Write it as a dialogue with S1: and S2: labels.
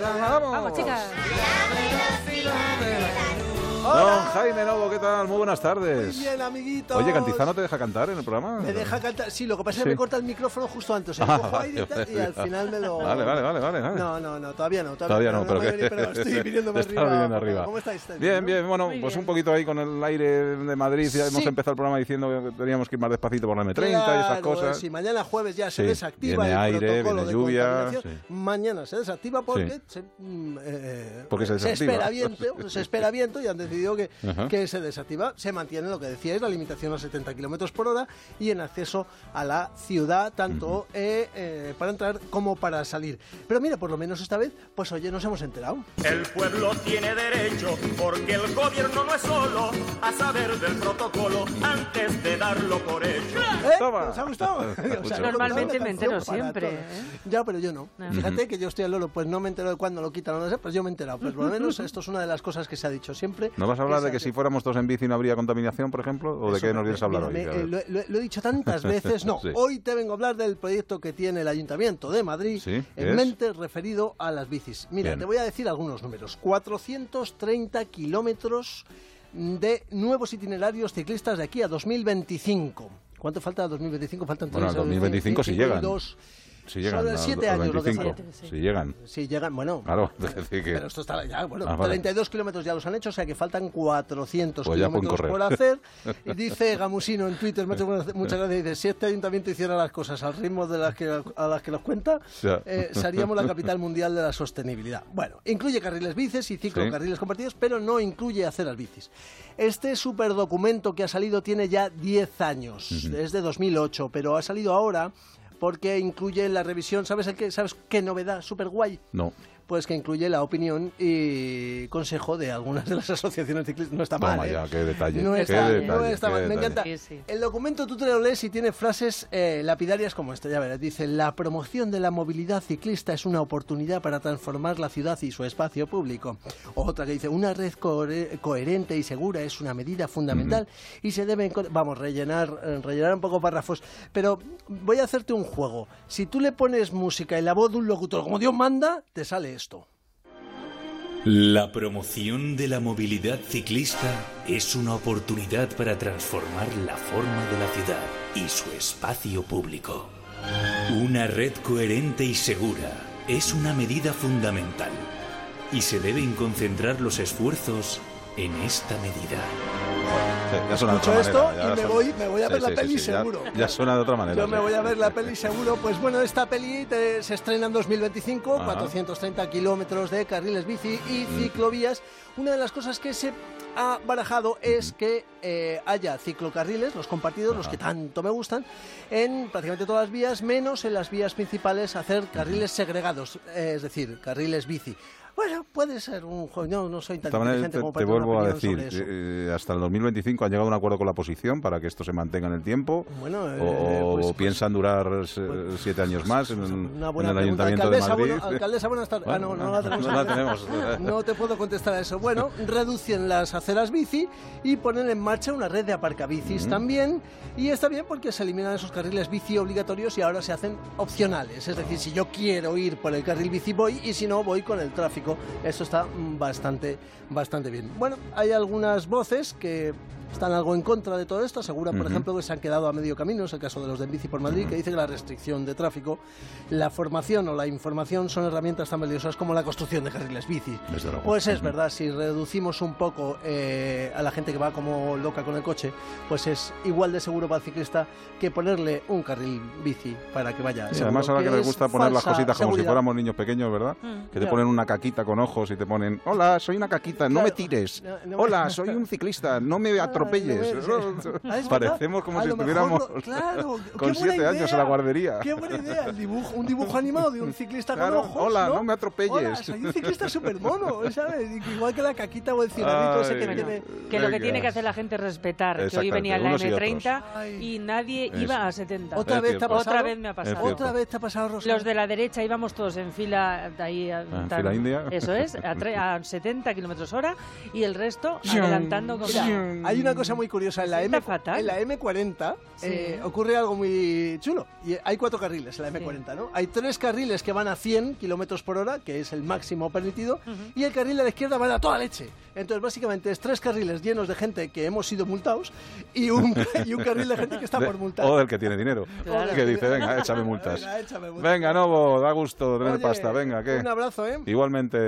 S1: Vamos.
S2: Vamos, chicas.
S1: Don Jaime Novo, ¿qué tal? Muy buenas tardes.
S3: Muy bien, amiguito.
S1: Oye, ¿Cantizano te deja cantar en el programa?
S3: Me deja cantar. Sí, lo que pasa es
S1: Sí.
S3: que me corta el micrófono justo antes. O sea,
S1: Ah,
S3: cojo aire y tal, y al final me lo.
S1: Vale, vale, vale, vale.
S3: No, no, no, todavía no.
S1: Todavía no, pero, que
S3: estoy viniéndome
S1: está
S3: arriba.
S1: viniendo arriba.
S3: ¿Cómo estáis? ¿Estáis
S1: Bien,
S3: no?
S1: bien, bueno,
S2: Muy
S1: pues
S2: bien.
S1: un poquito ahí con el aire de Madrid. Ya hemos
S3: Sí.
S1: empezado el programa diciendo que teníamos que ir más despacito por la M30 y esas
S3: Claro,
S1: cosas.
S3: Si mañana jueves ya se
S1: Sí,
S3: desactiva
S1: viene
S3: el
S1: aire,
S3: protocolo
S1: viene lluvia, sí.
S3: mañana se desactiva porque,
S1: Sí.
S3: se, mm, eh,
S1: Porque se desactiva.
S3: espera viento, se espera viento y han decidido que,
S1: Ajá.
S3: que se desactiva. Se mantiene lo que decíais, la limitación a 70 kilómetros por hora y en acceso a la ciudad, tanto eh, eh, para entrar como para salir. Pero mira, por lo menos esta vez, pues oye, nos hemos enterado.
S4: El pueblo tiene derecho, porque el gobierno no es solo a saber del protocolo antes de darlo por hecho.
S3: ¿Eh?
S1: Toma.
S3: ¿Os ha gustado?
S1: Mucho.
S3: he
S2: Normalmente me entero siempre. ¿eh?
S3: Ya, pero yo no.
S2: Ah.
S3: Fíjate que yo estoy al loro, pues no me entero de cuándo lo quitan o no sé, pues yo me he enterado. Pues por lo menos esto es una de las cosas que se ha dicho siempre.
S1: ¿No vas a hablar de que si fuéramos todos en bici no habría contaminación, por ejemplo? ¿O de qué nos vienes a hablar hoy?
S3: eh, lo, lo- lo he dicho tantas veces. No,
S1: Sí.
S3: hoy te vengo a hablar del proyecto que tiene el Ayuntamiento de Madrid
S1: Sí,
S3: en
S1: ¿es?
S3: mente referido a las bicis. Mira,
S1: Bien.
S3: te voy a decir algunos números. 430 kilómetros de nuevos itinerarios ciclistas de aquí a 2025. ¿Cuánto falta a 2025? Faltan
S1: Bueno,
S3: tres,
S1: al 2025 si llegan.
S3: dos.
S1: Si llegan
S3: Son años lo que
S1: 25,
S3: falta.
S1: si llegan.
S3: Si llegan, bueno.
S1: Claro, es decir que...
S3: Pero esto está ya, bueno,
S1: Ah, vale.
S3: 32 kilómetros ya los han hecho, o sea que faltan 400
S1: Pues
S3: kilómetros por hacer. Y dice Gamusino en Twitter, muchas gracias, dice, si este ayuntamiento hiciera las cosas al ritmo de las que, a las que los cuenta, eh, seríamos la capital mundial de la sostenibilidad. Bueno, incluye carriles bicis y ciclocarriles compartidos, pero no incluye aceras bicis. Este superdocumento que ha salido tiene ya 10 años, es de 2008, pero ha salido ahora porque incluye la revisión, ¿sabes el qué? ¿Sabes qué novedad? Super guay
S1: No.
S3: Pues que incluye la opinión y consejo de algunas de las asociaciones ciclistas. No está
S1: Toma
S3: mal, ¿eh?
S1: ya, qué detalle,
S3: No
S1: qué
S3: está,
S1: detalle,
S3: no está
S1: qué
S3: mal. Me
S1: detalle.
S3: encanta.
S2: Sí, sí.
S3: El documento tú te lo lees y tiene frases eh, lapidarias como esta. Ya verás. Dice, la promoción de la movilidad ciclista es una oportunidad para transformar la ciudad y su espacio público. Otra que dice, una red cohe- coherente y segura es una medida fundamental y se debe... Vamos, rellenar, eh, rellenar un poco párrafos. Pero voy a hacerte un juego. Si tú le pones música y la voz de un locutor como Dios manda, te sale
S5: La promoción de la movilidad ciclista es una oportunidad para transformar la forma de la ciudad y su espacio público. Una red coherente y segura es una medida fundamental y se deben concentrar los esfuerzos en esta medida.
S1: Ya suena de otra
S3: esto
S1: manera, ya
S3: y me voy- me voy a
S1: Sí,
S3: ver la peli
S1: sí, sí, ya-
S3: seguro.
S1: Ya, suena de otra manera.
S3: Yo me voy a ver la peli seguro. Pues bueno, esta peli te- se estrena en 2025,
S1: Ajá.
S3: 430 kilómetros de carriles bici y
S1: Mm.
S3: ciclovías. Una de las cosas que se ha barajado es que eh, haya ciclocarriles, los compartidos, los que tanto me gustan, en prácticamente todas las vías, menos en las vías principales, hacer carriles segregados, eh, es decir, carriles bici. Bueno, puede ser un juego. No, no soy tan
S1: maneras,
S3: inteligente
S1: te,
S3: como
S1: te
S3: para una
S1: vuelvo a decir, eh, hasta el 2025 han llegado a un acuerdo con la oposición para que esto se mantenga en el tiempo.
S3: Bueno, eh,
S1: o, o
S3: pues- pues-
S1: piensan durar
S3: pues-
S1: siete años más en,
S3: Una
S1: en
S3: buena
S1: el
S3: pregunta.
S1: Ayuntamiento de Madrid.
S3: bueno- alcaldesa, buenas tardes.
S1: Bueno,
S3: ah, no, no la tenemos.
S1: no la tenemos.
S3: No te puedo contestar a eso. Bueno, reducen las aceras bici y ponen en marcha una red de aparcabicis también. Y está bien porque se eliminan esos carriles bici obligatorios y ahora se hacen opcionales. Es decir, si yo quiero ir por el carril bici voy y si no voy con el tráfico. Eso está bastante, bastante bien. Bueno, hay algunas voces que están algo en contra de todo esto. Aseguran, por ejemplo, que se han quedado a medio camino. Es el caso de los de Bici por Madrid, que dice que la restricción de tráfico, la formación o la información son herramientas tan valiosas como la construcción de carriles bici.
S1: Desde luego.
S3: Pues es verdad, si reducimos un poco eh, a la gente que va como loca con el coche, pues es igual de seguro para el ciclista que ponerle un carril bici para que vaya.
S1: Sí, además ahora que les
S3: es
S1: gusta poner las cositas como si fuéramos niños pequeños, ¿verdad?
S2: Mm,
S1: que te
S3: claro.
S1: ponen una caquita con ojos y te ponen, hola, soy una caquita, no me tires.
S3: No, no me-
S1: Hola, soy un ciclista, no me atropelles.
S3: Ah, no Ah.
S1: Parecemos como
S3: A
S1: si estuviéramos
S3: lo- claro, qué
S1: con
S3: buena
S1: siete años en
S3: idea.
S1: la guardería.
S3: Qué buena idea, el dibujo, un dibujo animado de un ciclista
S1: Claro,
S3: con ojos.
S1: hola,
S3: ¿no?
S1: no me atropelles.
S3: Hola, soy un ciclista súper mono, ¿sabes? Igual que la caquita o el cigarrito ese que tiene.
S2: Que lo que tiene que hacer la gente es respetar que hoy venía en la
S1: unos y
S2: M30
S3: Ay.
S2: y nadie
S1: Eso.
S2: iba a 70.
S3: Otra vez te ha pasado.
S2: Otra vez me ha pasado.
S3: Otra vez te ha pasado, Rosa.
S2: Los de la derecha íbamos todos en fila de ahí a,
S1: en
S2: tan-
S1: fila india.
S2: Eso es, a, a 70 kilómetros hora y el resto adelantando.
S3: Mira, hay una una cosa muy curiosa. En la, M,
S2: fatal.
S3: en la M40
S2: Sí.
S3: eh, ocurre algo muy chulo. Y hay cuatro carriles en la M40, ¿no? Hay tres carriles que van a 100 kilómetros por hora, que es el máximo permitido, y el carril de la izquierda va a toda leche. Entonces, básicamente, es tres carriles llenos de gente que hemos sido multados y un, y un carril de gente que está
S1: De-
S3: por multar.
S1: o del que tiene dinero.
S2: Claro.
S1: Que dice, venga, échame multas.
S3: Venga, échame multas.
S1: Venga, Novo, da gusto tener
S3: Oye,
S1: pasta. Venga, ¿qué?
S3: Un abrazo, ¿eh?
S1: Igualmente.